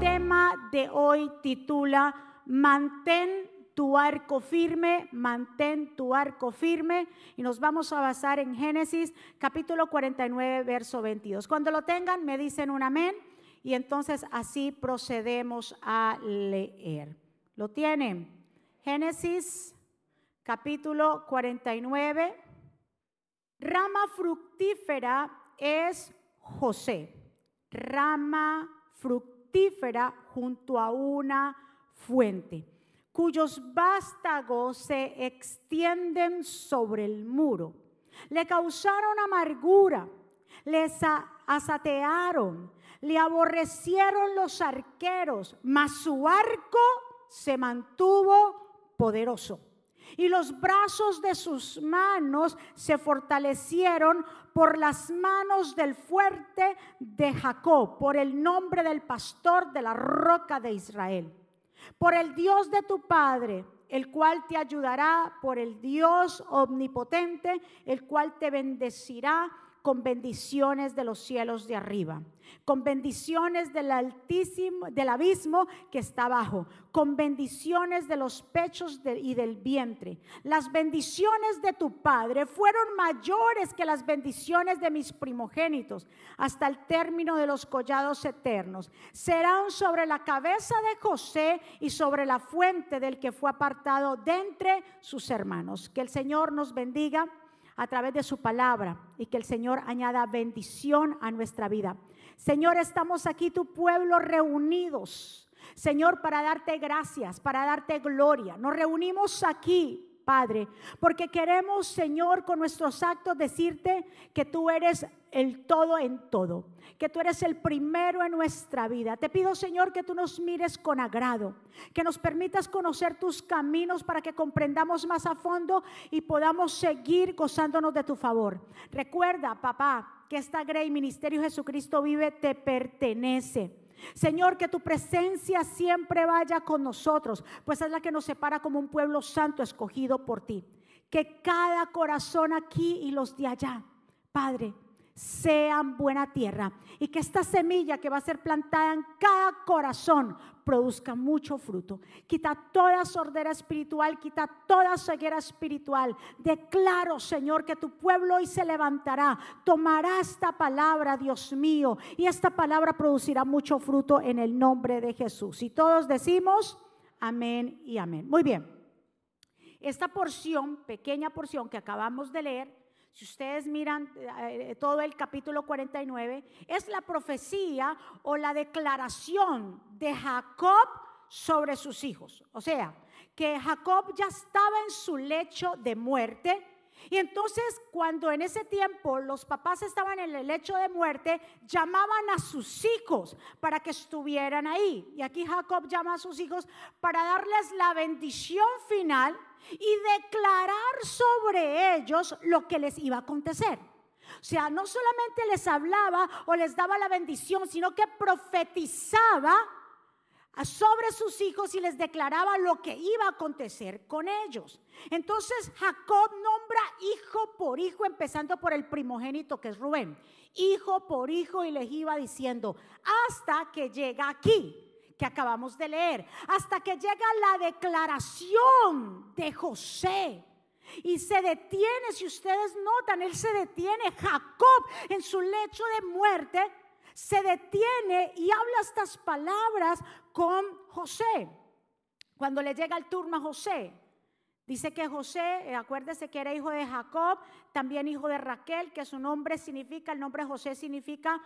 tema de hoy titula Mantén tu arco firme, mantén tu arco firme. Y nos vamos a basar en Génesis capítulo 49, verso 22. Cuando lo tengan, me dicen un amén. Y entonces así procedemos a leer. ¿Lo tienen? Génesis capítulo 49. Rama fructífera es José. Rama fructífera junto a una fuente, cuyos vástagos se extienden sobre el muro. Le causaron amargura, les asatearon, le aborrecieron los arqueros, mas su arco se mantuvo poderoso. Y los brazos de sus manos se fortalecieron por las manos del fuerte de Jacob, por el nombre del pastor de la roca de Israel. Por el Dios de tu Padre, el cual te ayudará, por el Dios omnipotente, el cual te bendecirá con bendiciones de los cielos de arriba, con bendiciones del altísimo, del abismo que está abajo, con bendiciones de los pechos y del vientre. Las bendiciones de tu Padre fueron mayores que las bendiciones de mis primogénitos hasta el término de los collados eternos. Serán sobre la cabeza de José y sobre la fuente del que fue apartado de entre sus hermanos. Que el Señor nos bendiga a través de su palabra y que el Señor añada bendición a nuestra vida. Señor, estamos aquí, tu pueblo, reunidos. Señor, para darte gracias, para darte gloria. Nos reunimos aquí Padre, porque queremos, Señor, con nuestros actos decirte que tú eres el todo en todo, que tú eres el primero en nuestra vida. Te pido, Señor, que tú nos mires con agrado, que nos permitas conocer tus caminos para que comprendamos más a fondo y podamos seguir gozándonos de tu favor. Recuerda, papá, que esta Grey Ministerio Jesucristo vive te pertenece. Señor, que tu presencia siempre vaya con nosotros, pues es la que nos separa como un pueblo santo escogido por ti. Que cada corazón aquí y los de allá, Padre, sean buena tierra y que esta semilla que va a ser plantada en cada corazón produzca mucho fruto. Quita toda sordera espiritual, quita toda ceguera espiritual. Declaro, Señor, que tu pueblo hoy se levantará, tomará esta palabra, Dios mío, y esta palabra producirá mucho fruto en el nombre de Jesús. Y todos decimos amén y amén. Muy bien. Esta porción, pequeña porción que acabamos de leer, si ustedes miran eh, todo el capítulo 49, es la profecía o la declaración de Jacob sobre sus hijos. O sea, que Jacob ya estaba en su lecho de muerte. Y entonces cuando en ese tiempo los papás estaban en el lecho de muerte, llamaban a sus hijos para que estuvieran ahí. Y aquí Jacob llama a sus hijos para darles la bendición final y declarar sobre ellos lo que les iba a acontecer. O sea, no solamente les hablaba o les daba la bendición, sino que profetizaba sobre sus hijos y les declaraba lo que iba a acontecer con ellos. Entonces Jacob nombra hijo por hijo, empezando por el primogénito que es Rubén, hijo por hijo y les iba diciendo, hasta que llega aquí que acabamos de leer, hasta que llega la declaración de José. Y se detiene, si ustedes notan, él se detiene, Jacob en su lecho de muerte, se detiene y habla estas palabras con José. Cuando le llega el turno a José, dice que José, eh, acuérdese que era hijo de Jacob, también hijo de Raquel, que su nombre significa, el nombre José significa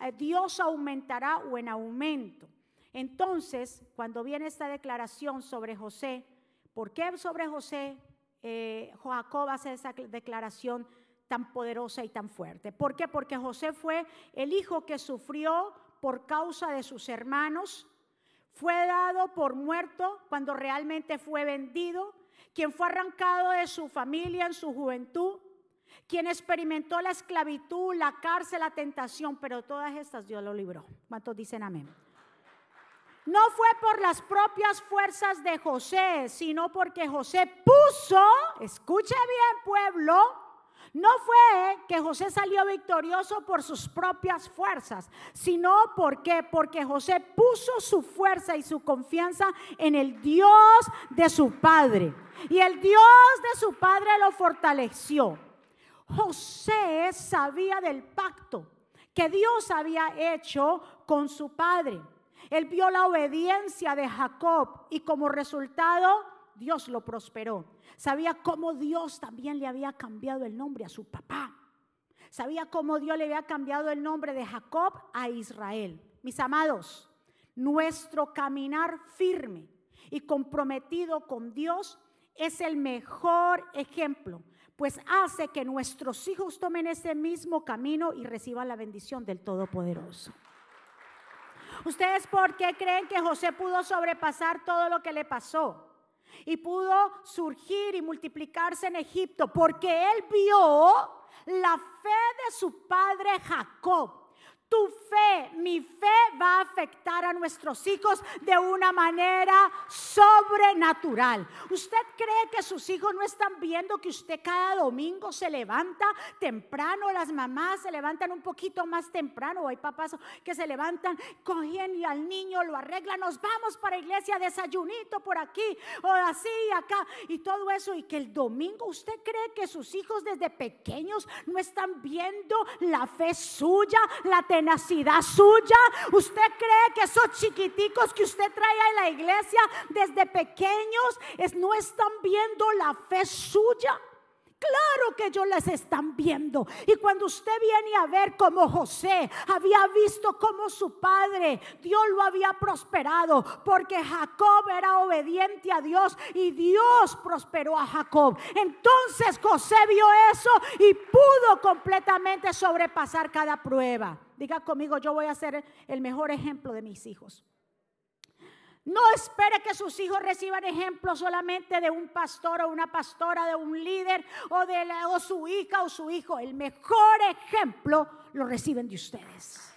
eh, Dios aumentará o en aumento. Entonces, cuando viene esta declaración sobre José, ¿por qué sobre José eh, Jacob hace esa declaración tan poderosa y tan fuerte? ¿Por qué? Porque José fue el hijo que sufrió por causa de sus hermanos, fue dado por muerto cuando realmente fue vendido, quien fue arrancado de su familia en su juventud, quien experimentó la esclavitud, la cárcel, la tentación, pero todas estas Dios lo libró. ¿Cuántos dicen amén? No fue por las propias fuerzas de José, sino porque José puso, escuche bien pueblo, No fue que José salió victorioso por sus propias fuerzas, sino porque porque José puso su fuerza y su confianza en el Dios de su padre. Y el Dios de su padre lo fortaleció. José sabía del pacto que Dios había hecho con su padre. Él vio la obediencia de Jacob y como resultado Dios lo prosperó. Sabía cómo Dios también le había cambiado el nombre a su papá. Sabía cómo Dios le había cambiado el nombre de Jacob a Israel. Mis amados, nuestro caminar firme y comprometido con Dios es el mejor ejemplo, pues hace que nuestros hijos tomen ese mismo camino y reciban la bendición del Todopoderoso. ¿Ustedes por qué creen que José pudo sobrepasar todo lo que le pasó? Y pudo surgir y multiplicarse en Egipto porque él vio la fe de su padre Jacob tu fe, mi fe va a afectar a nuestros hijos de una manera sobrenatural. ¿Usted cree que sus hijos no están viendo que usted cada domingo se levanta temprano? Las mamás se levantan un poquito más temprano. Hay papás que se levantan, cogen y al niño lo arreglan. Nos vamos para iglesia, desayunito por aquí o así acá y todo eso. Y que el domingo usted cree que sus hijos desde pequeños no están viendo la fe suya, la tenacidad suya. ¿Usted cree que esos chiquiticos que usted trae a la iglesia desde pequeños es, no están viendo la fe suya? Claro que ellos les están viendo. Y cuando usted viene a ver como José había visto como su padre, Dios lo había prosperado, porque Jacob era obediente a Dios y Dios prosperó a Jacob. Entonces José vio eso y pudo completamente sobrepasar cada prueba. Diga conmigo, yo voy a ser el mejor ejemplo de mis hijos. No espere que sus hijos reciban ejemplo solamente de un pastor o una pastora, de un líder o de o su hija o su hijo. El mejor ejemplo lo reciben de ustedes.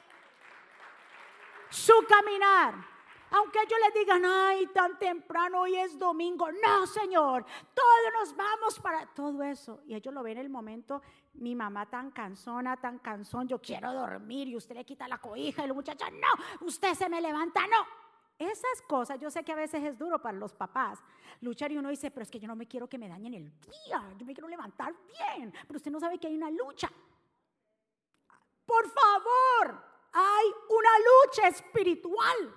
Su caminar aunque ellos les digan, ay, tan temprano, hoy es domingo. No, Señor, todos nos vamos para todo eso. Y ellos lo ven en el momento, mi mamá tan cansona, tan cansón, yo quiero dormir y usted le quita la cobija y la muchacha, no, usted se me levanta, no. Esas cosas, yo sé que a veces es duro para los papás luchar y uno dice, pero es que yo no me quiero que me dañen el día, yo me quiero levantar bien, pero usted no sabe que hay una lucha. Por favor, hay una lucha espiritual.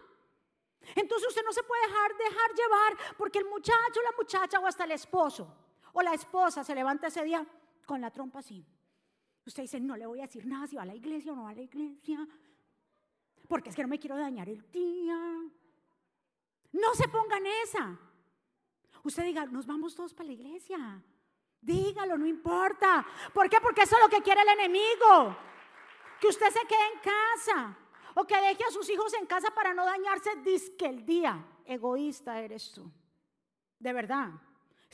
Entonces usted no se puede dejar, dejar llevar porque el muchacho, la muchacha o hasta el esposo o la esposa se levanta ese día con la trompa así. Usted dice, no le voy a decir nada si va a la iglesia o no va a la iglesia, porque es que no me quiero dañar el día. No se pongan esa. Usted diga, nos vamos todos para la iglesia. Dígalo, no importa. ¿Por qué? Porque eso es lo que quiere el enemigo. Que usted se quede en casa o que deje a sus hijos en casa para no dañarse, que el día. Egoísta eres tú. De verdad.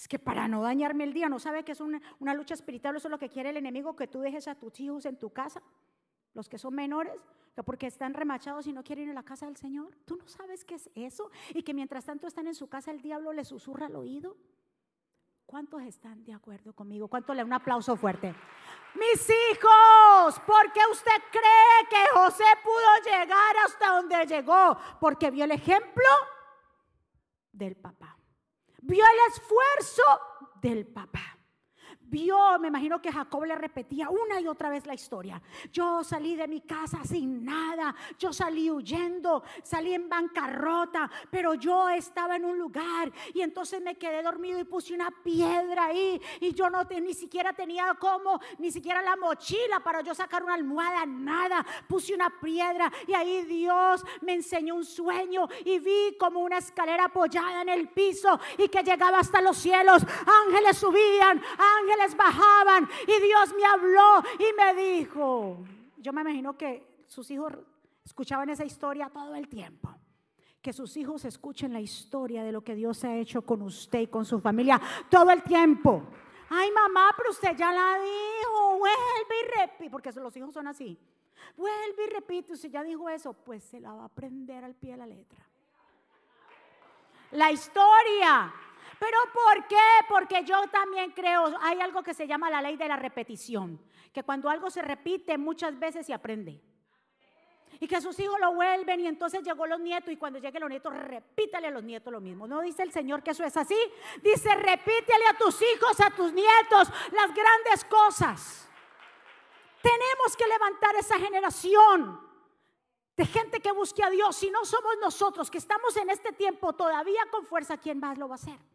Es que para no dañarme el día, ¿no sabe que es una, lucha espiritual? Eso es lo que quiere el enemigo, que tú dejes a tus hijos en tu casa, los que son menores, que porque están remachados y no quieren ir a la casa del Señor. ¿Tú no sabes qué es eso? Y que mientras tanto están en su casa, el diablo les susurra al oído. ¿Cuántos están de acuerdo conmigo? ¿Cuánto le un aplauso fuerte? Mis hijos, ¿por qué usted cree que José pudo llegar hasta donde llegó? Porque vio el ejemplo del papá. Vio el esfuerzo del papá vio, me imagino que Jacob le repetía una y otra vez la historia. Yo salí de mi casa sin nada, yo salí huyendo, salí en bancarrota, pero yo estaba en un lugar y entonces me quedé dormido y puse una piedra ahí y yo no ni siquiera tenía como, ni siquiera la mochila para yo sacar una almohada, nada. Puse una piedra y ahí Dios me enseñó un sueño y vi como una escalera apoyada en el piso y que llegaba hasta los cielos. Ángeles subían, ángeles bajaban y Dios me habló y me dijo. Yo me imagino que sus hijos escuchaban esa historia todo el tiempo. Que sus hijos escuchen la historia de lo que Dios ha hecho con usted y con su familia todo el tiempo. Ay, mamá, pero usted ya la dijo, vuelve y repite, porque los hijos son así. Vuelve y repite, usted ya dijo eso, pues se la va a aprender al pie de la letra. La historia Pero ¿por qué? Porque yo también creo, hay algo que se llama la ley de la repetición, que cuando algo se repite muchas veces se aprende. Y que sus hijos lo vuelven y entonces llegó los nietos y cuando lleguen los nietos repítale a los nietos lo mismo. No dice el Señor que eso es así. Dice repítele a tus hijos, a tus nietos las grandes cosas. Tenemos que levantar esa generación de gente que busque a Dios. Si no somos nosotros que estamos en este tiempo todavía con fuerza, ¿quién más lo va a hacer?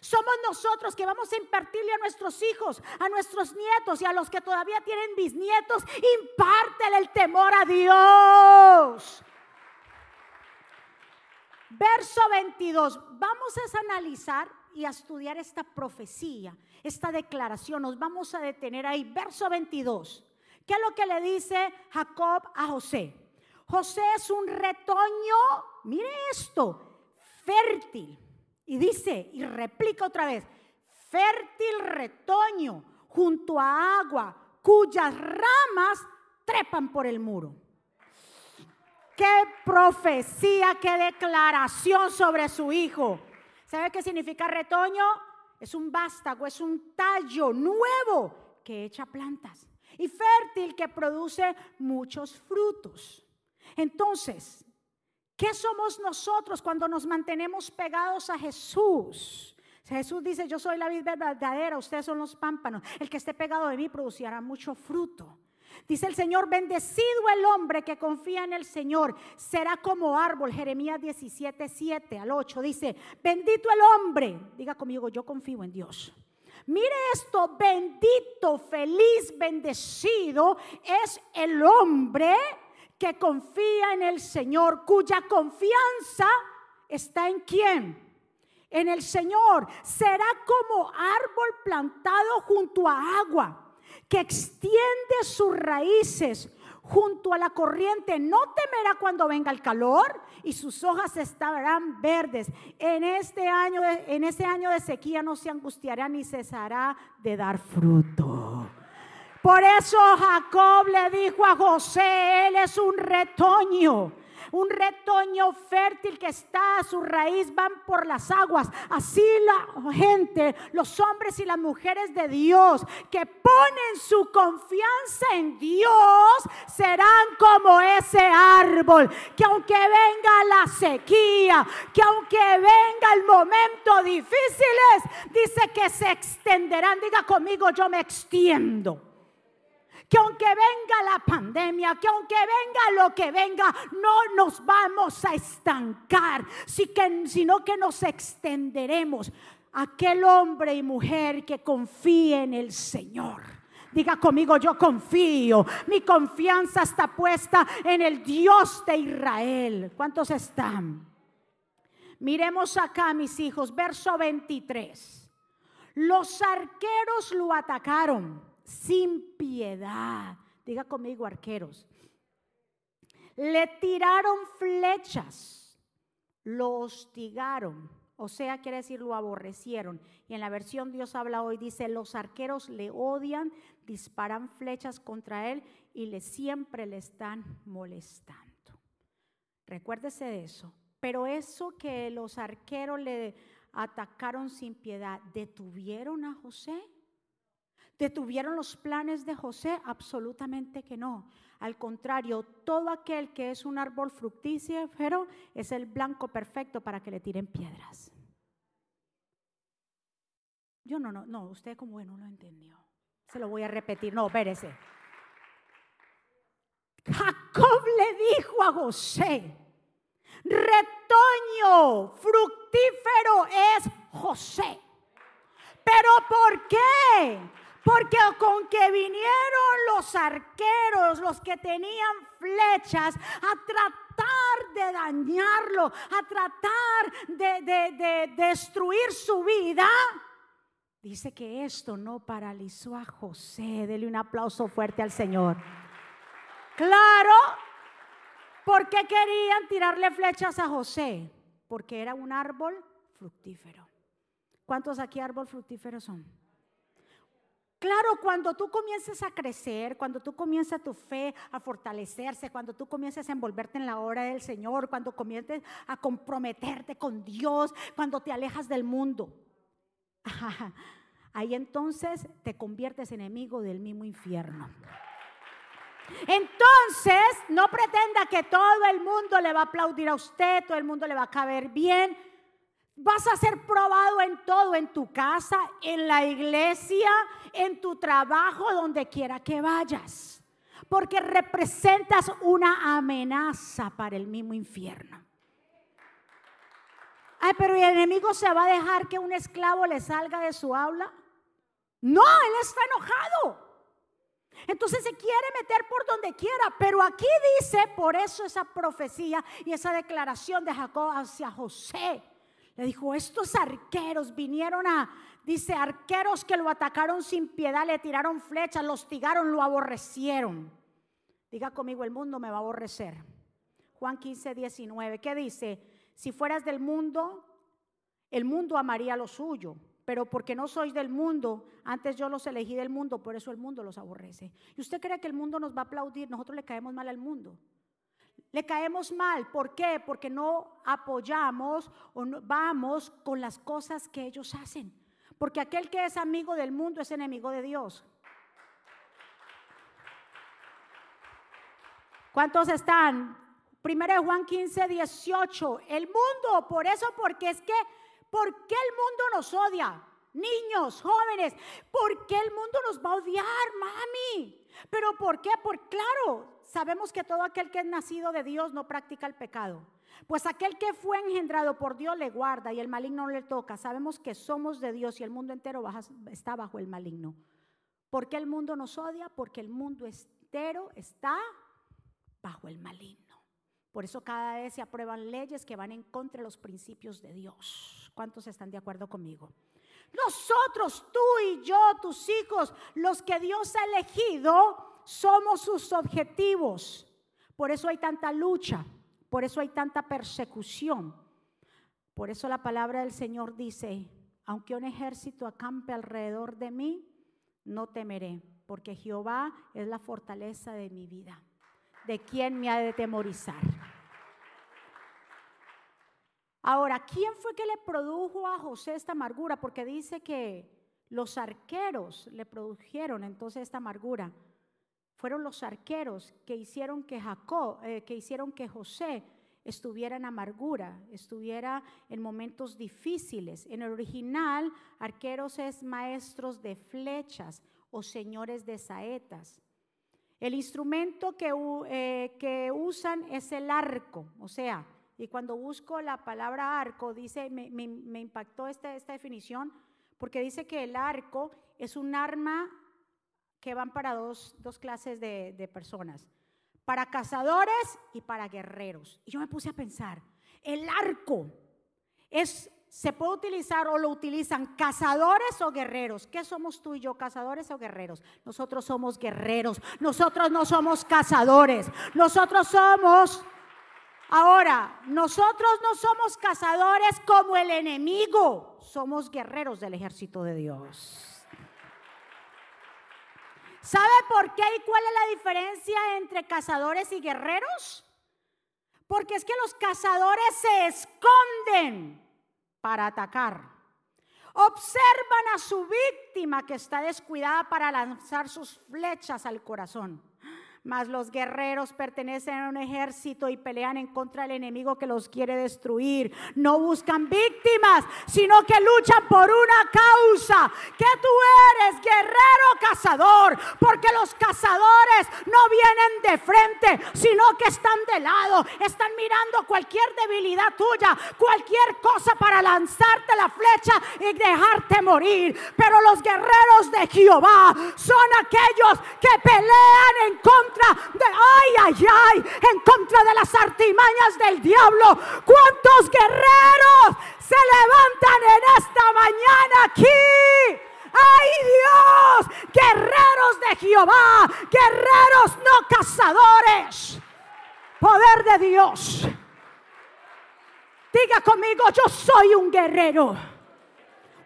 Somos nosotros que vamos a impartirle a nuestros hijos, a nuestros nietos y a los que todavía tienen bisnietos, impártele el temor a Dios. Verso 22. Vamos a analizar y a estudiar esta profecía, esta declaración. Nos vamos a detener ahí. Verso 22. ¿Qué es lo que le dice Jacob a José? José es un retoño, mire esto, fértil y dice, y replica otra vez, fértil retoño junto a agua cuyas ramas trepan por el muro. Qué profecía, qué declaración sobre su hijo. ¿Sabe qué significa retoño? Es un vástago, es un tallo nuevo que echa plantas y fértil que produce muchos frutos. Entonces, ¿Qué somos nosotros cuando nos mantenemos pegados a Jesús? Jesús dice, yo soy la vida verdadera, ustedes son los pámpanos. El que esté pegado de mí producirá mucho fruto. Dice el Señor, bendecido el hombre que confía en el Señor, será como árbol. Jeremías 17, 7 al 8 dice, bendito el hombre. Diga conmigo, yo confío en Dios. Mire esto, bendito, feliz, bendecido es el hombre que confía en el Señor, cuya confianza está en quién? En el Señor. Será como árbol plantado junto a agua, que extiende sus raíces junto a la corriente. No temerá cuando venga el calor y sus hojas estarán verdes. En este año en ese año de sequía no se angustiará ni cesará de dar fruto. Por eso Jacob le dijo a José, él es un retoño un retoño fértil que está a su raíz, van por las aguas. Así la gente, los hombres y las mujeres de Dios que ponen su confianza en Dios, serán como ese árbol, que aunque venga la sequía, que aunque venga el momento difíciles, dice que se extenderán. Diga conmigo, yo me extiendo que aunque venga la pandemia, que aunque venga lo que venga, no nos vamos a estancar, sino que nos extenderemos. Aquel hombre y mujer que confíe en el Señor. Diga conmigo, yo confío. Mi confianza está puesta en el Dios de Israel. ¿Cuántos están? Miremos acá, mis hijos, verso 23. Los arqueros lo atacaron sin piedad. Diga conmigo, arqueros. Le tiraron flechas, lo hostigaron, o sea, quiere decir lo aborrecieron. Y en la versión Dios habla hoy, dice, los arqueros le odian, disparan flechas contra él y le siempre le están molestando. Recuérdese de eso. Pero eso que los arqueros le atacaron sin piedad, ¿detuvieron a José? ¿Detuvieron los planes de José? Absolutamente que no. Al contrario, todo aquel que es un árbol fructífero es el blanco perfecto para que le tiren piedras. Yo no, no, no, usted como bueno lo entendió. Se lo voy a repetir, no, espérese. Jacob le dijo a José, retoño fructífero es José. ¿Pero por qué? Porque con que vinieron los arqueros, los que tenían flechas, a tratar de dañarlo, a tratar de, destruir su vida, dice que esto no paralizó a José. Dele un aplauso fuerte al Señor. Claro, ¿por qué querían tirarle flechas a José? Porque era un árbol fructífero. ¿Cuántos aquí árbol fructíferos son? Claro, cuando tú comiences a crecer, cuando tú comienzas tu fe a fortalecerse, cuando tú comiences a envolverte en la obra del Señor, cuando comiences a comprometerte con Dios, cuando te alejas del mundo, ahí entonces te conviertes enemigo del mismo infierno. Entonces, no pretenda que todo el mundo le va a aplaudir a usted, todo el mundo le va a caber bien. Vas a ser probado en todo, en tu casa, en la iglesia, en tu trabajo, donde quiera que vayas. Porque representas una amenaza para el mismo infierno. Ay, pero el enemigo se va a dejar que un esclavo le salga de su aula? No, él está enojado. Entonces se quiere meter por donde quiera, pero aquí dice, por eso esa profecía y esa declaración de Jacob hacia José. Le dijo, estos arqueros vinieron a, dice, arqueros que lo atacaron sin piedad, le tiraron flechas, lo hostigaron, lo aborrecieron. Diga conmigo, el mundo me va a aborrecer. Juan 15, 19, ¿qué dice? Si fueras del mundo, el mundo amaría lo suyo, pero porque no sois del mundo, antes yo los elegí del mundo, por eso el mundo los aborrece. ¿Y usted cree que el mundo nos va a aplaudir? Nosotros le caemos mal al mundo. Le caemos mal, ¿por qué? Porque no apoyamos o no, vamos con las cosas que ellos hacen. Porque aquel que es amigo del mundo es enemigo de Dios. ¿Cuántos están? Primero Juan 15, 18. El mundo, por eso, porque es que ¿Por qué el mundo nos odia? Niños, jóvenes, ¿por qué el mundo nos va a odiar, mami? ¿Pero por qué? Por claro, sabemos que todo aquel que es nacido de Dios no practica el pecado. Pues aquel que fue engendrado por Dios le guarda y el maligno no le toca. Sabemos que somos de Dios y el mundo entero está bajo el maligno. ¿Por qué el mundo nos odia? Porque el mundo entero está bajo el maligno. Por eso cada vez se aprueban leyes que van en contra de los principios de Dios. ¿Cuántos están de acuerdo conmigo? Nosotros, tú y yo, tus hijos, los que Dios ha elegido, somos sus objetivos. Por eso hay tanta lucha, por eso hay tanta persecución. Por eso la palabra del Señor dice, aunque un ejército acampe alrededor de mí, no temeré, porque Jehová es la fortaleza de mi vida de quién me ha de temorizar. Ahora, ¿quién fue que le produjo a José esta amargura? Porque dice que los arqueros le produjeron entonces esta amargura. Fueron los arqueros que hicieron que Jacob, eh, que hicieron que José estuviera en amargura, estuviera en momentos difíciles. En el original, arqueros es maestros de flechas o señores de saetas. El instrumento que, eh, que, usan es el arco, o sea, y cuando busco la palabra arco, dice, me, me, impactó esta, esta definición, porque dice que el arco es un arma que van para dos, dos clases de, de personas, para cazadores y para guerreros. Y yo me puse a pensar, el arco es se puede utilizar o lo utilizan cazadores o guerreros. ¿Qué somos tú y yo, cazadores o guerreros? Nosotros somos guerreros. Nosotros no somos cazadores. Nosotros somos... Ahora, nosotros no somos cazadores como el enemigo. Somos guerreros del ejército de Dios. ¿Sabe por qué y cuál es la diferencia entre cazadores y guerreros? Porque es que los cazadores se esconden para atacar. Observan a su víctima que está descuidada para lanzar sus flechas al corazón. Mas los guerreros pertenecen a un ejército y pelean en contra del enemigo que los quiere destruir. No buscan víctimas, sino que luchan por una causa. Que tú eres guerrero cazador, porque los cazadores no vienen de frente, sino que están de lado. Están mirando cualquier debilidad tuya, cualquier cosa para lanzarte la flecha y dejarte morir. Pero los guerreros de Jehová son aquellos que pelean en contra de, ay, ay, ay, en contra de las artimañas del diablo. ¿Cuántos guerreros se levantan en esta mañana aquí? ¡Ay Dios! Guerreros de Jehová, guerreros no cazadores. Poder de Dios. Diga conmigo, yo soy un guerrero.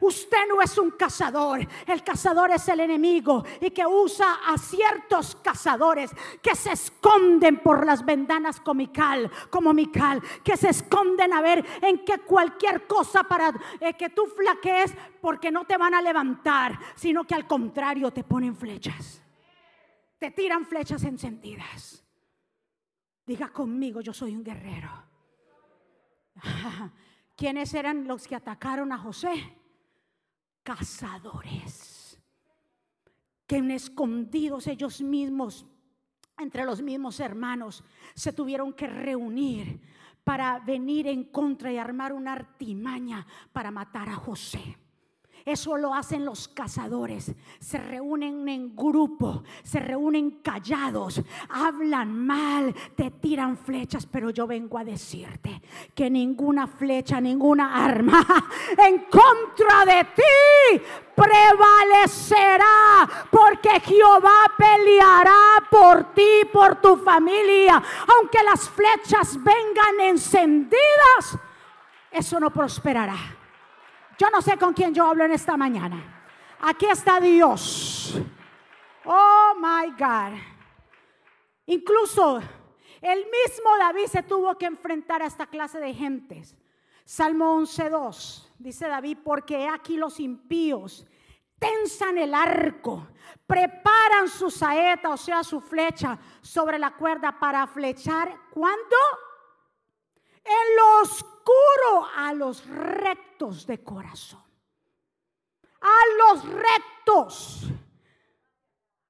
Usted no es un cazador. El cazador es el enemigo y que usa a ciertos cazadores que se esconden por las ventanas comical, como Mical, que se esconden a ver en que cualquier cosa para eh, que tú flaquees porque no te van a levantar, sino que al contrario te ponen flechas. Te tiran flechas encendidas. Diga conmigo, yo soy un guerrero. ¿Quiénes eran los que atacaron a José? Cazadores, que en escondidos ellos mismos, entre los mismos hermanos, se tuvieron que reunir para venir en contra y armar una artimaña para matar a José. Eso lo hacen los cazadores. Se reúnen en grupo, se reúnen callados, hablan mal, te tiran flechas, pero yo vengo a decirte que ninguna flecha, ninguna arma en contra de ti prevalecerá, porque Jehová peleará por ti, por tu familia. Aunque las flechas vengan encendidas, eso no prosperará. Yo no sé con quién yo hablo en esta mañana. Aquí está Dios. Oh my God. Incluso el mismo David se tuvo que enfrentar a esta clase de gentes. Salmo 11.2 dice David, porque aquí los impíos tensan el arco, preparan su saeta, o sea, su flecha sobre la cuerda para flechar. ¿Cuándo? En lo oscuro a los rectos de corazón. A los rectos.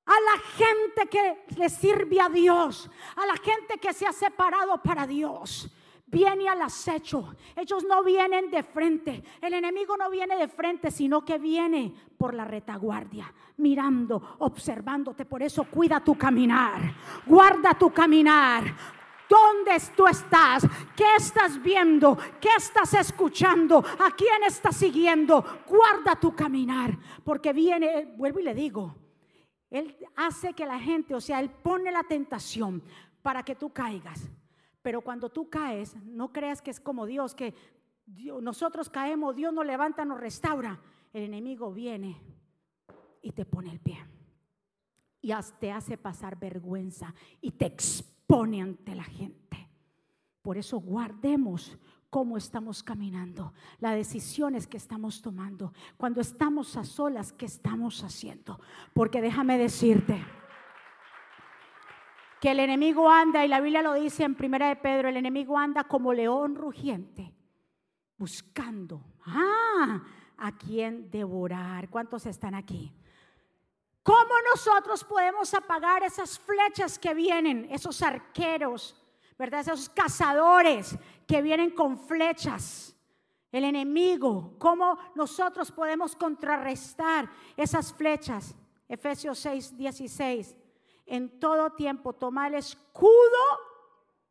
A la gente que le sirve a Dios. A la gente que se ha separado para Dios viene al acecho. Ellos no vienen de frente. El enemigo no viene de frente, sino que viene por la retaguardia, mirando, observándote. Por eso cuida tu caminar. Guarda tu caminar. ¿Dónde tú estás? ¿Qué estás viendo? ¿Qué estás escuchando? ¿A quién estás siguiendo? Guarda tu caminar, porque viene, vuelvo y le digo, Él hace que la gente, o sea, Él pone la tentación para que tú caigas. Pero cuando tú caes, no creas que es como Dios, que nosotros caemos, Dios nos levanta, nos restaura. El enemigo viene y te pone el pie. Y te hace pasar vergüenza y te expone pone ante la gente. Por eso guardemos cómo estamos caminando, las decisiones que estamos tomando, cuando estamos a solas, qué estamos haciendo. Porque déjame decirte que el enemigo anda, y la Biblia lo dice en Primera de Pedro, el enemigo anda como león rugiente, buscando ah, a quien devorar. ¿Cuántos están aquí? ¿Cómo nosotros podemos apagar esas flechas que vienen, esos arqueros, verdad? Esos cazadores que vienen con flechas. El enemigo, ¿cómo nosotros podemos contrarrestar esas flechas? Efesios 6, 16. En todo tiempo toma el escudo.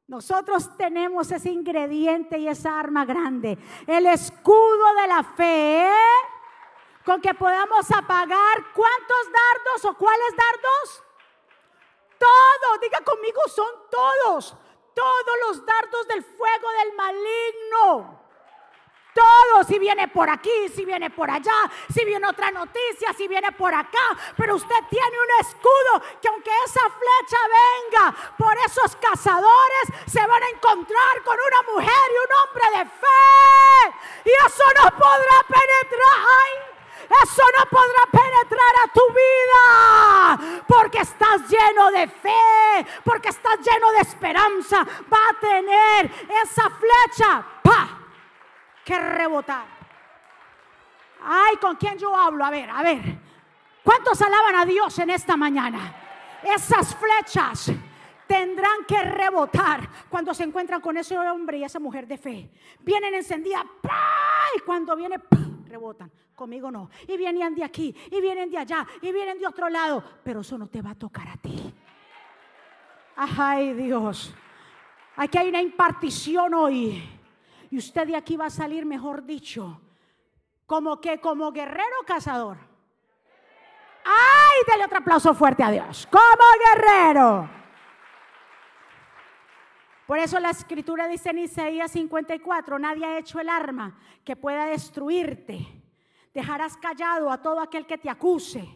Nosotros tenemos ese ingrediente y esa arma grande. El escudo de la fe con que podamos apagar cuántos dardos o cuáles dardos? Todos, diga conmigo, son todos, todos los dardos del fuego del maligno. Todo, si viene por aquí, si viene por allá, si viene otra noticia, si viene por acá. Pero usted tiene un escudo que aunque esa flecha venga por esos cazadores, se van a encontrar con una mujer y un hombre de fe. Y eso no podrá penetrar. Eso no podrá penetrar a tu vida porque estás lleno de fe, porque estás lleno de esperanza. Va a tener esa flecha pa, que rebotar. Ay, ¿con quién yo hablo? A ver, a ver. ¿Cuántos alaban a Dios en esta mañana? Esas flechas tendrán que rebotar cuando se encuentran con ese hombre y esa mujer de fe. Vienen encendidas, y cuando viene, rebotan. Conmigo no. Y vienen de aquí, y vienen de allá, y vienen de otro lado. Pero eso no te va a tocar a ti. Ay, Dios. Aquí hay una impartición hoy. Y usted de aquí va a salir, mejor dicho, como que como guerrero cazador. Ay, dale otro aplauso fuerte a Dios. Como guerrero. Por eso la escritura dice en Isaías 54, nadie ha hecho el arma que pueda destruirte, Dejarás callado a todo aquel que te acuse.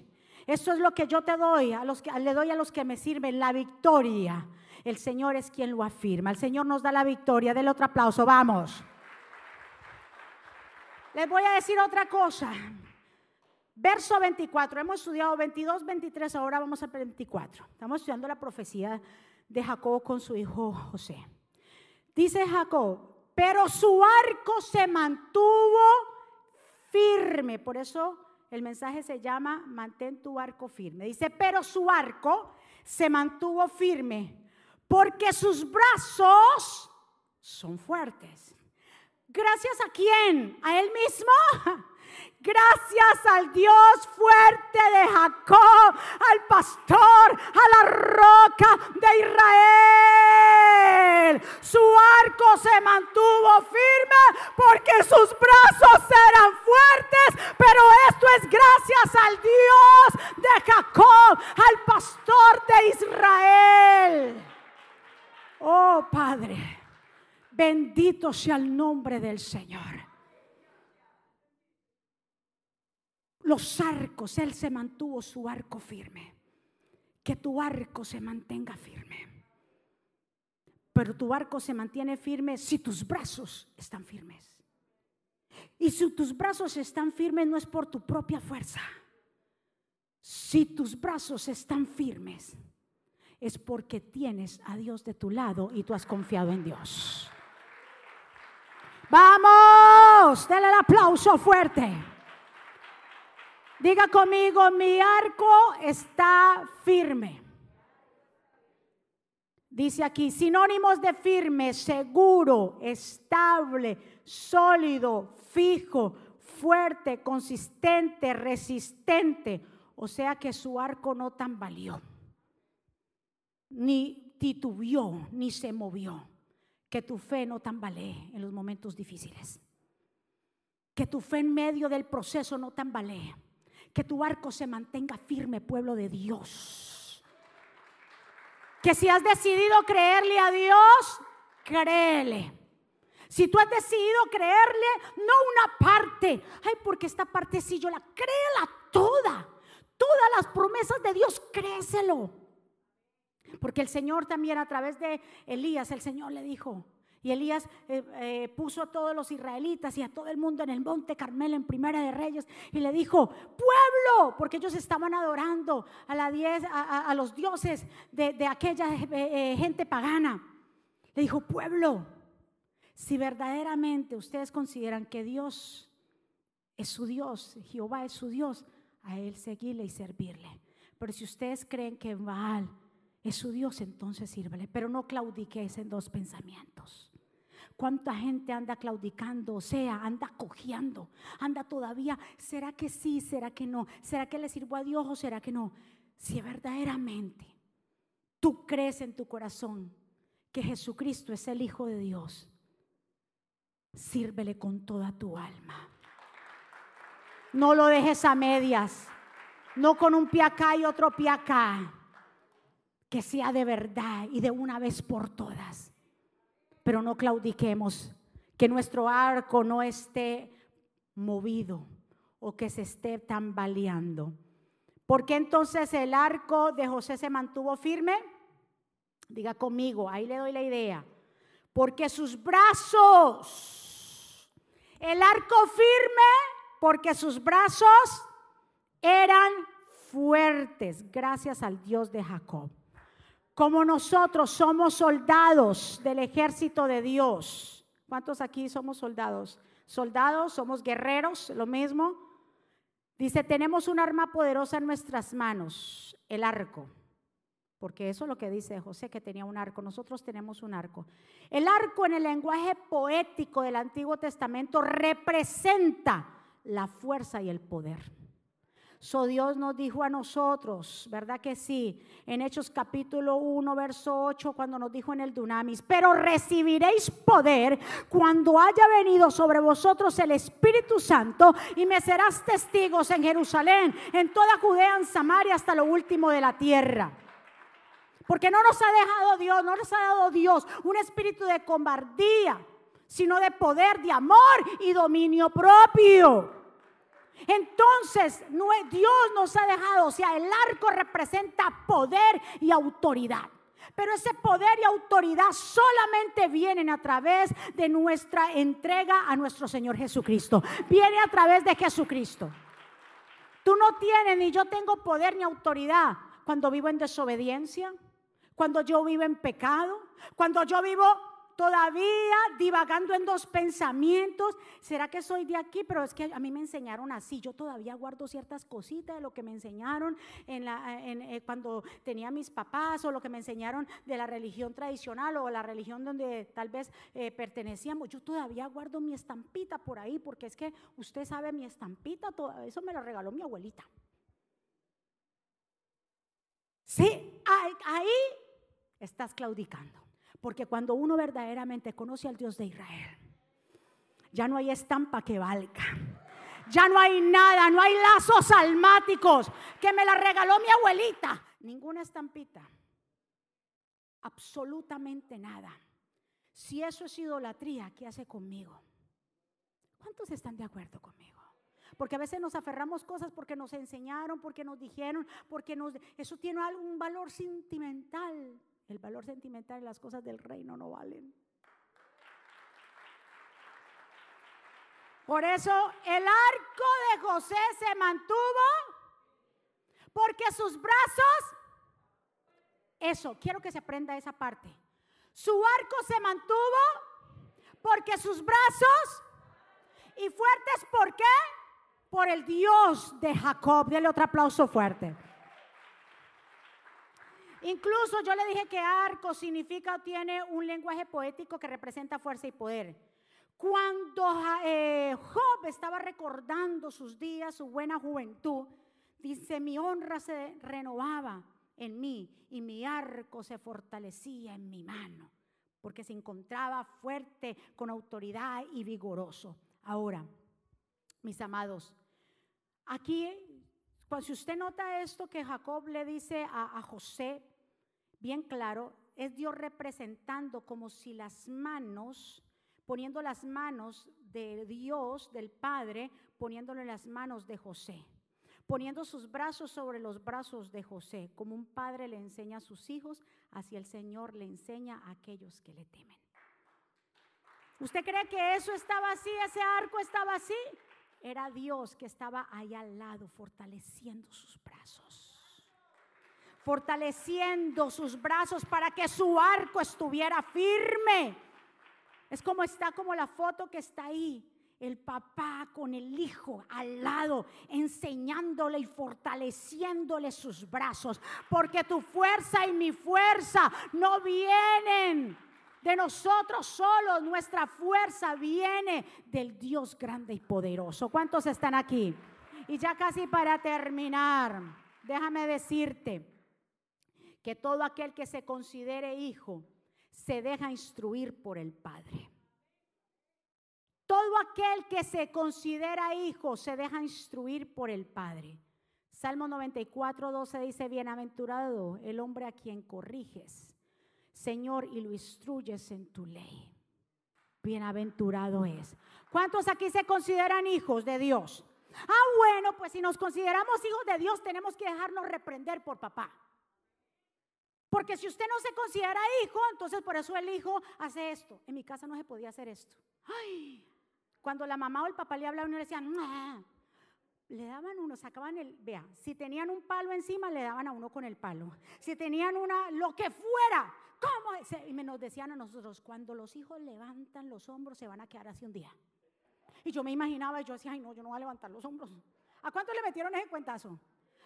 Esto es lo que yo te doy, a los que, le doy a los que me sirven, la victoria. El Señor es quien lo afirma. El Señor nos da la victoria. Del otro aplauso, vamos. Les voy a decir otra cosa. Verso 24, hemos estudiado 22, 23, ahora vamos al 24. Estamos estudiando la profecía de Jacob con su hijo José. Dice Jacob, pero su arco se mantuvo firme. Por eso el mensaje se llama mantén tu arco firme. Dice, pero su arco se mantuvo firme porque sus brazos son fuertes. Gracias a quién? A él mismo. Gracias al Dios fuerte de Jacob, al pastor, a la roca de Israel. Su arco se mantuvo firme porque sus brazos eran fuertes, pero esto es gracias al Dios de Jacob, al pastor de Israel. Oh Padre, bendito sea el nombre del Señor. Los arcos, Él se mantuvo su arco firme. Que tu arco se mantenga firme. Pero tu arco se mantiene firme si tus brazos están firmes. Y si tus brazos están firmes no es por tu propia fuerza. Si tus brazos están firmes es porque tienes a Dios de tu lado y tú has confiado en Dios. Vamos, denle el aplauso fuerte. Diga conmigo, mi arco está firme. Dice aquí, sinónimos de firme, seguro, estable, sólido, fijo, fuerte, consistente, resistente. O sea que su arco no tambaleó, ni titubeó, ni se movió. Que tu fe no tambalee en los momentos difíciles. Que tu fe en medio del proceso no tambalee que tu arco se mantenga firme, pueblo de Dios. Que si has decidido creerle a Dios, créele. Si tú has decidido creerle, no una parte, ay, porque esta parte sí yo la créela toda. Todas las promesas de Dios, créeselo. Porque el Señor también a través de Elías, el Señor le dijo, y Elías eh, eh, puso a todos los israelitas y a todo el mundo en el monte Carmelo en Primera de Reyes y le dijo, pueblo, porque ellos estaban adorando a, la diez, a, los dioses de, aquella eh, gente pagana. Le dijo, pueblo, si verdaderamente ustedes consideran que Dios es su Dios, Jehová es su Dios, a Él seguirle y servirle. Pero si ustedes creen que Baal es su Dios, entonces sírvele. Pero no claudiques en dos pensamientos. ¿Cuánta gente anda claudicando? O sea, anda cojeando, anda todavía. ¿Será que sí? ¿Será que no? ¿Será que le sirvo a Dios o será que no? Si verdaderamente tú crees en tu corazón que Jesucristo es el Hijo de Dios, sírvele con toda tu alma. No lo dejes a medias, no con un pie acá y otro pie acá. Que sea de verdad y de una vez por todas pero no claudiquemos, que nuestro arco no esté movido o que se esté tambaleando. ¿Por qué entonces el arco de José se mantuvo firme? Diga conmigo, ahí le doy la idea. Porque sus brazos, el arco firme, porque sus brazos eran fuertes, gracias al Dios de Jacob como nosotros somos soldados del ejército de Dios. ¿Cuántos aquí somos soldados? Soldados, somos guerreros, lo mismo. Dice, tenemos un arma poderosa en nuestras manos, el arco. Porque eso es lo que dice José, que tenía un arco. Nosotros tenemos un arco. El arco en el lenguaje poético del Antiguo Testamento representa la fuerza y el poder. So Dios nos dijo a nosotros, ¿verdad que sí? En Hechos capítulo 1, verso 8, cuando nos dijo en el Dunamis, pero recibiréis poder cuando haya venido sobre vosotros el Espíritu Santo y me serás testigos en Jerusalén, en toda Judea, en Samaria, hasta lo último de la tierra. Porque no nos ha dejado Dios, no nos ha dado Dios un espíritu de combardía, sino de poder, de amor y dominio propio. Entonces, Dios nos ha dejado, o sea, el arco representa poder y autoridad. Pero ese poder y autoridad solamente vienen a través de nuestra entrega a nuestro Señor Jesucristo. Viene a través de Jesucristo. Tú no tienes ni yo tengo poder ni autoridad cuando vivo en desobediencia, cuando yo vivo en pecado, cuando yo vivo todavía divagando en dos pensamientos. ¿Será que soy de aquí? Pero es que a mí me enseñaron así. Yo todavía guardo ciertas cositas de lo que me enseñaron en la, eh, cuando tenía mis papás o lo que me enseñaron de la religión tradicional o la religión donde tal vez eh, pertenecíamos. Yo todavía guardo mi estampita por ahí porque es que usted sabe mi estampita, todo, eso me lo regaló mi abuelita. Sí, ahí estás claudicando. Porque cuando uno verdaderamente conoce al Dios de Israel, ya no hay estampa que valga. Ya no hay nada, no hay lazos almáticos que me la regaló mi abuelita. Ninguna estampita. Absolutamente nada. Si eso es idolatría, ¿qué hace conmigo? ¿Cuántos están de acuerdo conmigo? Porque a veces nos aferramos cosas porque nos enseñaron, porque nos dijeron, porque nos, eso tiene algún valor sentimental. El valor sentimental y las cosas del reino no valen. Por eso el arco de José se mantuvo porque sus brazos, eso, quiero que se aprenda esa parte. Su arco se mantuvo porque sus brazos y fuertes, ¿por qué? Por el Dios de Jacob. Dele otro aplauso fuerte. Incluso yo le dije que arco significa, tiene un lenguaje poético que representa fuerza y poder. Cuando eh, Job estaba recordando sus días, su buena juventud, dice, mi honra se renovaba en mí y mi arco se fortalecía en mi mano, porque se encontraba fuerte, con autoridad y vigoroso. Ahora, mis amados, aquí, pues si usted nota esto que Jacob le dice a, a José, bien claro, es Dios representando como si las manos, poniendo las manos de Dios, del Padre, poniéndole las manos de José, poniendo sus brazos sobre los brazos de José, como un padre le enseña a sus hijos, así el Señor le enseña a aquellos que le temen. ¿Usted cree que eso estaba así, ese arco estaba así? Era Dios que estaba ahí al lado, fortaleciendo sus brazos fortaleciendo sus brazos para que su arco estuviera firme. Es como está como la foto que está ahí. El papá con el hijo al lado, enseñándole y fortaleciéndole sus brazos. Porque tu fuerza y mi fuerza no vienen de nosotros solos. Nuestra fuerza viene del Dios grande y poderoso. ¿Cuántos están aquí? Y ya casi para terminar, déjame decirte que todo aquel que se considere hijo se deja instruir por el Padre. Todo aquel que se considera hijo se deja instruir por el Padre. Salmo 94, 12 dice, bienaventurado el hombre a quien corriges, Señor, y lo instruyes en tu ley. Bienaventurado es. ¿Cuántos aquí se consideran hijos de Dios? Ah, bueno, pues si nos consideramos hijos de Dios tenemos que dejarnos reprender por papá. Porque si usted no se considera hijo, entonces por eso el hijo hace esto. En mi casa no se podía hacer esto. Ay, cuando la mamá o el papá le hablaban, le decían, le daban uno, sacaban el, vea, si tenían un palo encima, le daban a uno con el palo. Si tenían una, lo que fuera, ¿cómo? Y me nos decían a nosotros, cuando los hijos levantan los hombros, se van a quedar así un día. Y yo me imaginaba, yo decía, ay no, yo no voy a levantar los hombros. ¿A cuánto le metieron ese cuentazo?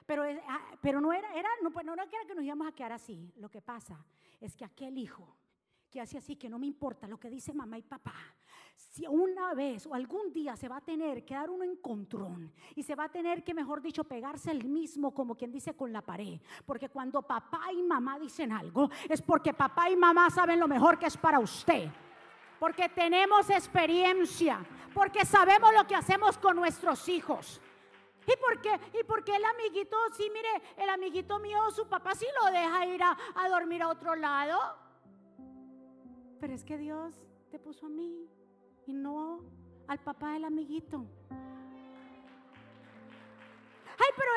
Pero, ah, pero no, era, era, no, pues no era que nos íbamos a quedar así. Lo que pasa es que aquel hijo que hace así, que no me importa lo que dice mamá y papá, si una vez o algún día se va a tener que dar uno encontrón y se va a tener que, mejor dicho, pegarse el mismo, como quien dice, con la pared. Porque cuando papá y mamá dicen algo, es porque papá y mamá saben lo mejor que es para usted. Porque tenemos experiencia, porque sabemos lo que hacemos con nuestros hijos. ¿Y por? ¿Y por qué el amiguito, sí, mire, el amiguito mío, su papá sí lo deja ir a dormir a otro lado? Pero es que Dios te puso a mí y no al papá del amiguito.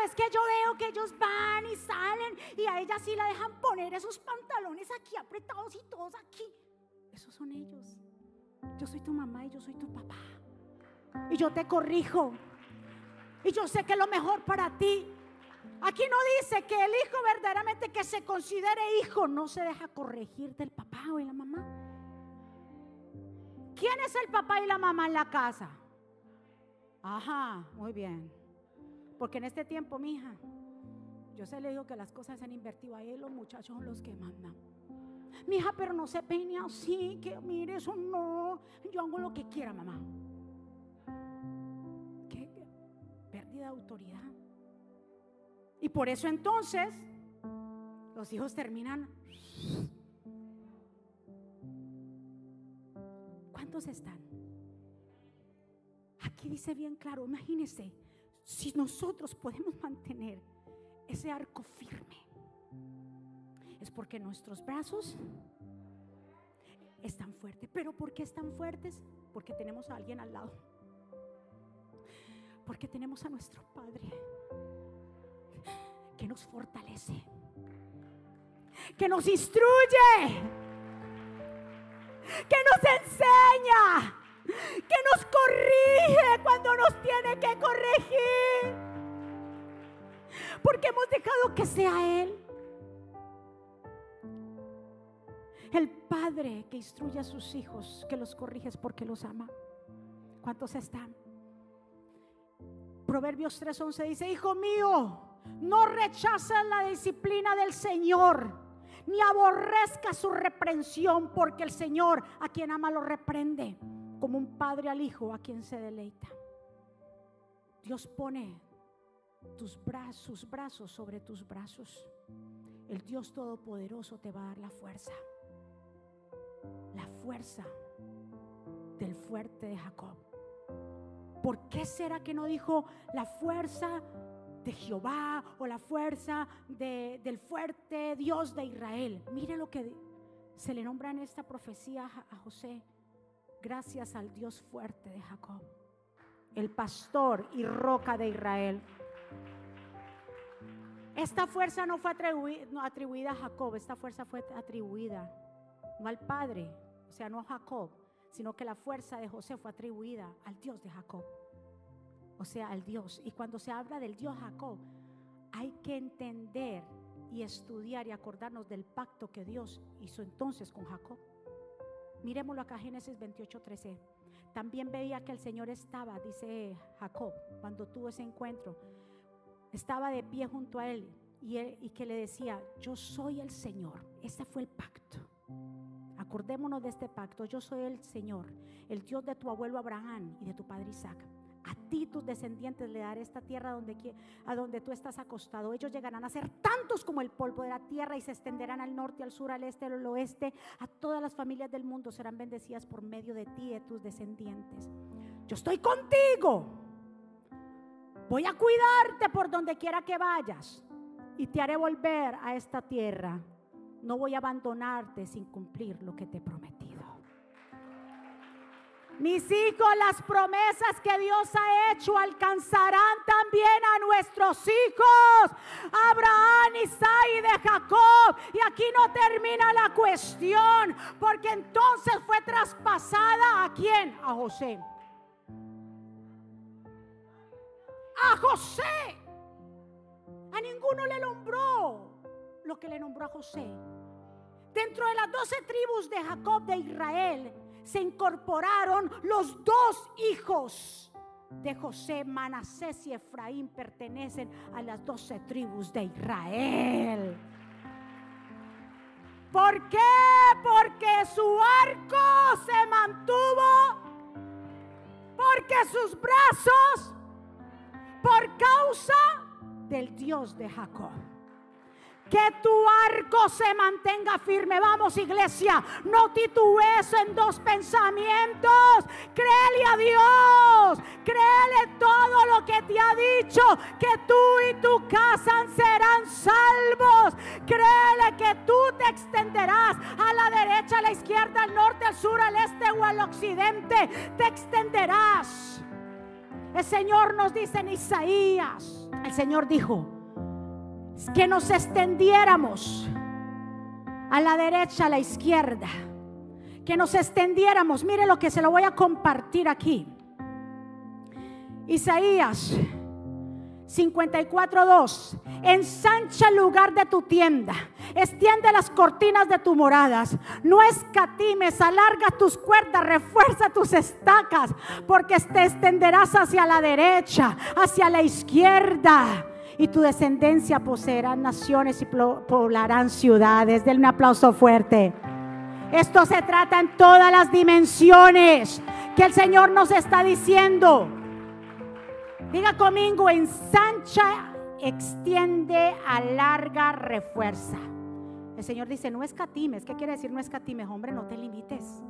es que yo veo que ellos van y salen y a ella sí la dejan poner esos pantalones aquí apretados y todos aquí. Esos son ellos. Yo soy tu mamá y yo soy tu papá. Y yo te corrijo. Y yo sé que lo mejor para ti. Aquí no dice que el hijo verdaderamente que se considere hijo no se deja corregir del papá o de la mamá. ¿Quién es el papá y la mamá en la casa? Ajá, muy bien. Porque en este tiempo, mija, yo se le digo que las cosas se han invertido ahí, los muchachos son los que mandan. Mija, pero no se peine así, que mire, eso no. Yo hago lo que quiera, mamá. ¿Qué? Pérdida de autoridad. Y por eso entonces los hijos terminan. ¿Cuántos están? Aquí dice bien claro, imagínense, si nosotros podemos mantener ese arco firme, es porque nuestros brazos están fuertes. ¿Pero por qué están fuertes? Porque tenemos a alguien al lado. Porque tenemos a nuestro Padre que nos fortalece, que nos instruye, que nos enseña, que nos corrige cuando nos tiene que corregir. Porque hemos dejado que sea Él. El padre que instruye a sus hijos, que los corrige porque los ama. ¿Cuántos están? Proverbios 3:11 dice, hijo mío, no rechaces la disciplina del Señor, ni aborrezca su reprensión, porque el Señor a quien ama lo reprende, como un padre al hijo a quien se deleita. Dios pone tus brazos, sus brazos sobre tus brazos. El Dios Todopoderoso te va a dar la fuerza la fuerza del fuerte de Jacob. ¿Por qué será que no dijo la fuerza de Jehová o la fuerza del fuerte Dios de Israel? Mire lo que se le nombra en esta profecía a José. Gracias al Dios fuerte de Jacob, el pastor y roca de Israel. Esta fuerza no fue atribuida a Jacob, esta fuerza fue atribuida no al padre, o sea, no a Jacob, sino que la fuerza de José fue atribuida al Dios de Jacob, o sea, al Dios. Y cuando se habla del Dios Jacob, hay que entender y estudiar y acordarnos del pacto que Dios hizo entonces con Jacob. Miremoslo acá, Génesis 28, 13. También veía que el Señor estaba, dice Jacob, cuando tuvo ese encuentro, estaba de pie junto a él y, él, y que le decía, yo soy el Señor. Ese fue el pacto. Acordémonos de este pacto. Yo soy el Señor, el Dios de tu abuelo Abraham y de tu padre Isaac. A ti tus descendientes le daré esta tierra donde, a donde tú estás acostado. Ellos llegarán a ser tantos como el polvo de la tierra y se extenderán al norte, al sur, al este, al oeste. A todas las familias del mundo serán bendecidas por medio de ti y de tus descendientes. Yo estoy contigo. Voy a cuidarte por donde quiera que vayas y te haré volver a esta tierra no voy a abandonarte sin cumplir lo que te he prometido. Mis hijos, las promesas que Dios ha hecho alcanzarán también a nuestros hijos, Abraham, Isaac y de Jacob. Y aquí no termina la cuestión, porque entonces fue traspasada a quién? A José. A José. A ninguno le nombró lo que le nombró a José. Dentro de las doce tribus de Jacob de Israel se incorporaron los dos hijos de José, Manasés y Efraín pertenecen a las doce tribus de Israel. ¿Por qué? Porque su arco se mantuvo, porque sus brazos, por causa del Dios de Jacob. Que tu arco se mantenga firme. Vamos, iglesia. No titubes en dos pensamientos. Créele a Dios. Créele todo lo que te ha dicho. Que tú y tu casa serán salvos. Créele que tú te extenderás a la derecha, a la izquierda, al norte, al sur, al este o al occidente. Te extenderás. El Señor nos dice en Isaías el Señor dijo que nos extendiéramos a la derecha, a la izquierda, que nos extendiéramos. Mire lo que se lo voy a compartir aquí. Isaías 54:2. Ensancha el lugar de tu tienda. Extiende las cortinas de tus moradas. No escatimes, alarga tus cuerdas, refuerza tus estacas, porque te extenderás hacia la derecha, hacia la izquierda. Y tu descendencia poseerá naciones y poblarán ciudades. Denle un aplauso fuerte. Esto se trata en todas las dimensiones que el Señor nos está diciendo. Diga conmigo, ensancha, extiende, alarga, refuerza. El Señor dice, no escatimes. ¿Qué quiere decir no escatimes? Hombre, no te limites.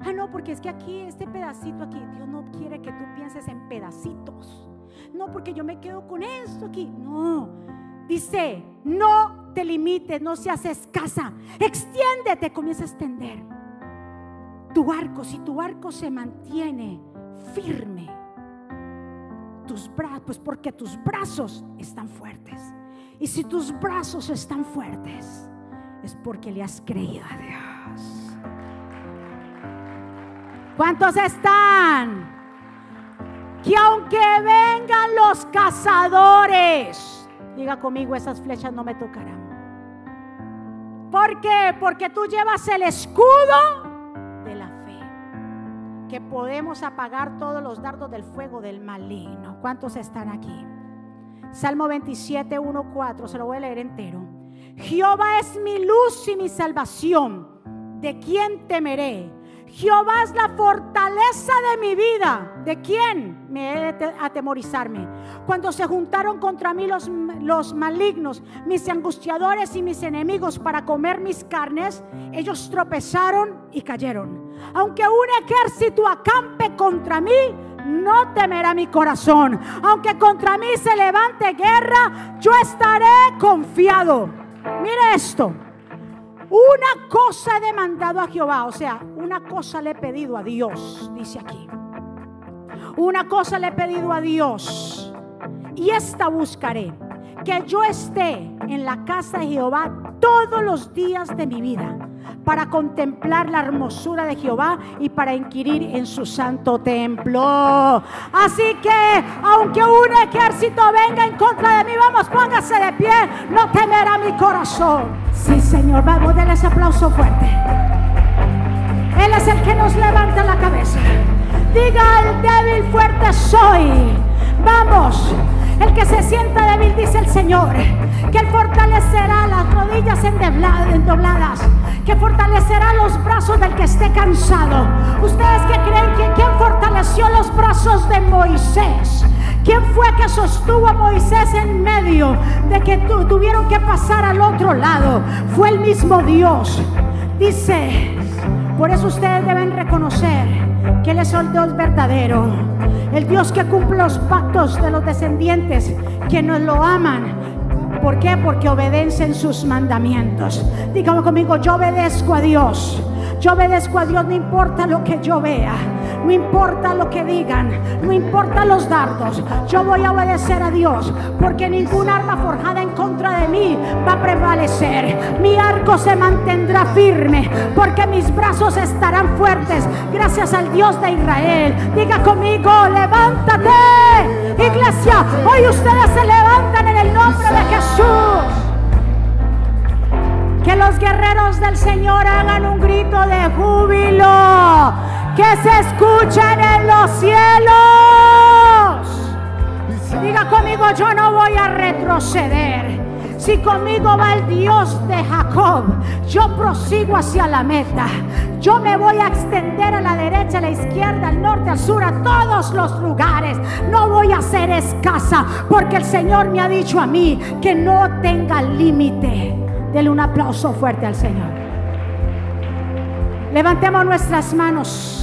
Ah, no, porque es que aquí, este pedacito aquí, Dios no quiere que tú pienses en pedacitos. No, porque yo me quedo con esto aquí. No. Dice, no te limites, no seas escasa. Extiéndete, comienza a extender. Tu arco, si tu arco se mantiene firme, tus brazos, pues porque tus brazos están fuertes. Y si tus brazos están fuertes, es porque le has creído a Dios. ¿Cuántos están? Que aunque vengan los cazadores, diga conmigo, esas flechas no me tocarán. ¿Por qué? Porque tú llevas el escudo que podemos apagar todos los dardos del fuego del maligno. ¿Cuántos están aquí? Salmo 27, 1, 4, se lo voy a leer entero. Jehová es mi luz y mi salvación. ¿De quién temeré? Jehová es la fortaleza de mi vida. ¿De quién me he de atemorizarme? Cuando se juntaron contra mí los, los malignos, mis angustiadores y mis enemigos para comer mis carnes, ellos tropezaron y cayeron. Aunque un ejército acampe contra mí, no temerá mi corazón. Aunque contra mí se levante guerra, yo estaré confiado. Mire esto. Una cosa he demandado a Jehová, o sea, una cosa le he pedido a Dios, dice aquí. Una cosa le he pedido a Dios y esta buscaré, que yo esté en la casa de Jehová todos los días de mi vida para contemplar la hermosura de Jehová y para inquirir en su santo templo. Así que, aunque un ejército venga en contra de mí, vamos, póngase de pie, no temerá mi corazón. Sí, Señor, vamos, denle ese aplauso fuerte. Él es el que nos levanta la cabeza. Diga el débil fuerte soy. Vamos. El que se sienta débil, dice el Señor, que Él fortalecerá las rodillas endobladas, que fortalecerá los brazos del que esté cansado. ¿Ustedes que creen que quién fortaleció los brazos de Moisés? ¿Quién fue que sostuvo a Moisés en medio de que tuvieron que pasar al otro lado? Fue el mismo Dios. Dice, por eso ustedes deben reconocer que Él es el Dios verdadero el Dios que cumple los pactos de los descendientes que nos lo aman. ¿Por qué? Porque obedecen sus mandamientos. Dígame conmigo, yo obedezco a Dios. Yo obedezco a Dios, no importa lo que yo vea, no importa lo que digan, no importa los dardos. Yo voy a obedecer a Dios, porque ningún arma forjada en contra de mí va a prevalecer. Mi arco se mantendrá firme, porque mis brazos estarán fuertes, gracias al Dios de Israel. Diga conmigo, levántate, iglesia. Hoy ustedes se levantan en el nombre de Jesús. Que los guerreros del Señor hagan un grito de júbilo. Que se escuchen en los cielos. Diga conmigo, yo no voy a retroceder. Si conmigo va el Dios de Jacob, yo prosigo hacia la meta. Yo me voy a extender a la derecha, a la izquierda, al norte, al sur, a todos los lugares. No voy a ser escasa porque el Señor me ha dicho a mí que no tenga límite. Dele un aplauso fuerte al Señor. Levantemos nuestras manos.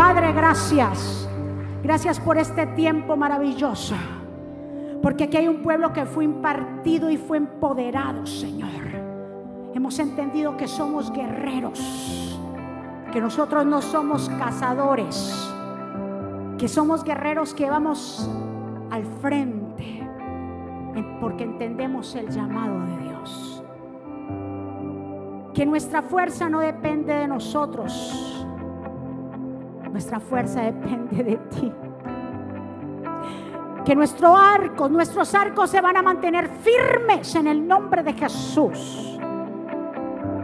Padre, gracias. Gracias por este tiempo maravilloso. Porque aquí hay un pueblo que fue impartido y fue empoderado, Señor. Hemos entendido que somos guerreros. Que nosotros no somos cazadores. Que somos guerreros que vamos al frente porque entendemos el llamado de Dios. Que nuestra fuerza no depende de nosotros, nuestra fuerza depende de ti. Que nuestro arco, nuestros arcos se van a mantener firmes en el nombre de Jesús.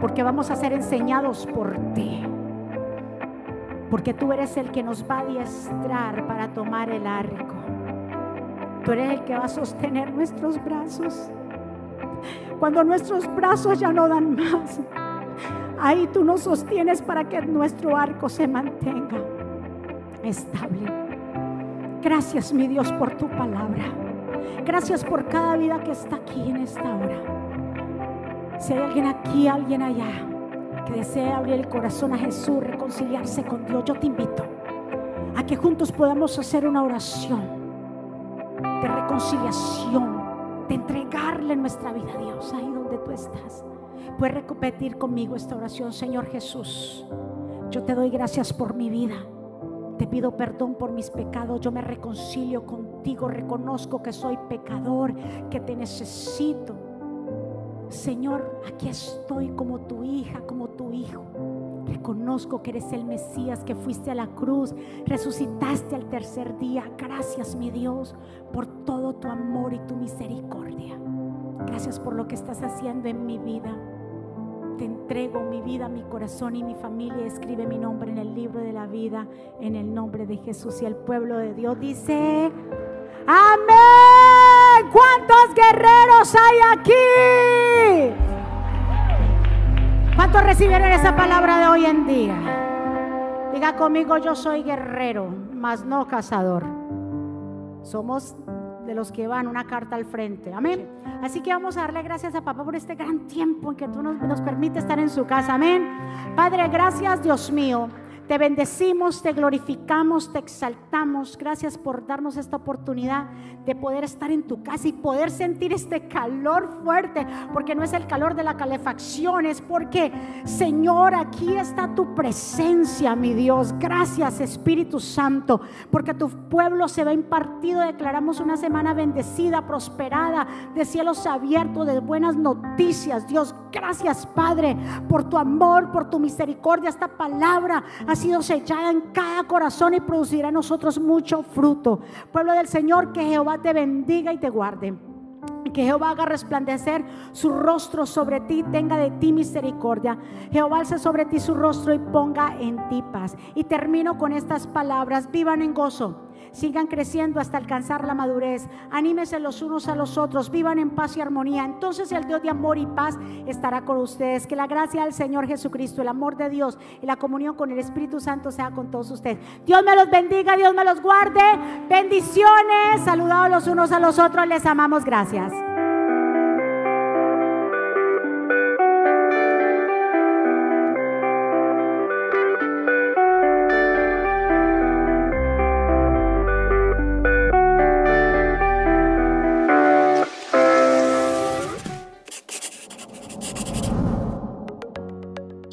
Porque vamos a ser enseñados por ti. Porque tú eres el que nos va a adiestrar para tomar el arco. Tú eres el que va a sostener nuestros brazos. Cuando nuestros brazos ya no dan más, ahí tú nos sostienes para que nuestro arco se mantenga estable. Gracias, mi Dios, por tu palabra. Gracias por cada vida que está aquí en esta hora. Si hay alguien aquí, alguien allá que desea abrir el corazón a Jesús, reconciliarse con Dios, yo te invito a que juntos podamos hacer una oración de reconciliación, de entregarle nuestra vida a Dios ahí donde tú estás. Puedes repetir conmigo esta oración, Señor Jesús. Yo te doy gracias por mi vida. Te pido perdón por mis pecados. Yo me reconcilio contigo. Reconozco que soy pecador, que te necesito Señor, aquí estoy como tu hija, como tu hijo. Reconozco que eres el Mesías, que fuiste a la cruz, resucitaste al tercer día. Gracias, mi Dios, por todo tu amor y tu misericordia. Gracias por lo que estás haciendo en mi vida. Te entrego mi vida, mi corazón y mi familia. Escribe mi nombre en el libro de la vida, en el nombre de Jesús. Y el pueblo de Dios dice, amén. ¿Cuántos guerreros hay aquí? ¿Cuántos recibieron esa palabra de hoy en día? Diga conmigo, yo soy guerrero, mas no cazador. Somos de los que van una carta al frente. Amén. Así que vamos a darle gracias a papá por este gran tiempo en que tú nos, nos permite estar en su casa. Amén. Padre, gracias Dios mío te bendecimos, te glorificamos, te exaltamos. Gracias por darnos esta oportunidad de poder estar en tu casa y poder sentir este calor fuerte, porque no es el calor de la calefacción, es porque, Señor, aquí está tu presencia, mi Dios. Gracias, Espíritu Santo, porque tu pueblo se va impartido. Declaramos una semana bendecida, prosperada, de cielos abiertos, de buenas noticias. Dios, gracias, Padre, por tu amor, por tu misericordia. Esta palabra sido sellada en cada corazón y producirá en nosotros mucho fruto. Pueblo del Señor, que Jehová te bendiga y te guarde. Que Jehová haga resplandecer su rostro sobre ti, tenga de ti misericordia. Jehová alce sobre ti su rostro y ponga en ti paz. Y termino con estas palabras, vivan en gozo sigan creciendo hasta alcanzar la madurez. Anímense los unos a los otros, vivan en paz y armonía. Entonces el Dios de amor y paz estará con ustedes. Que la gracia del Señor Jesucristo, el amor de Dios y la comunión con el Espíritu Santo sea con todos ustedes. Dios me los bendiga, Dios me los guarde. Bendiciones. Saludados los unos a los otros. Les amamos. Gracias.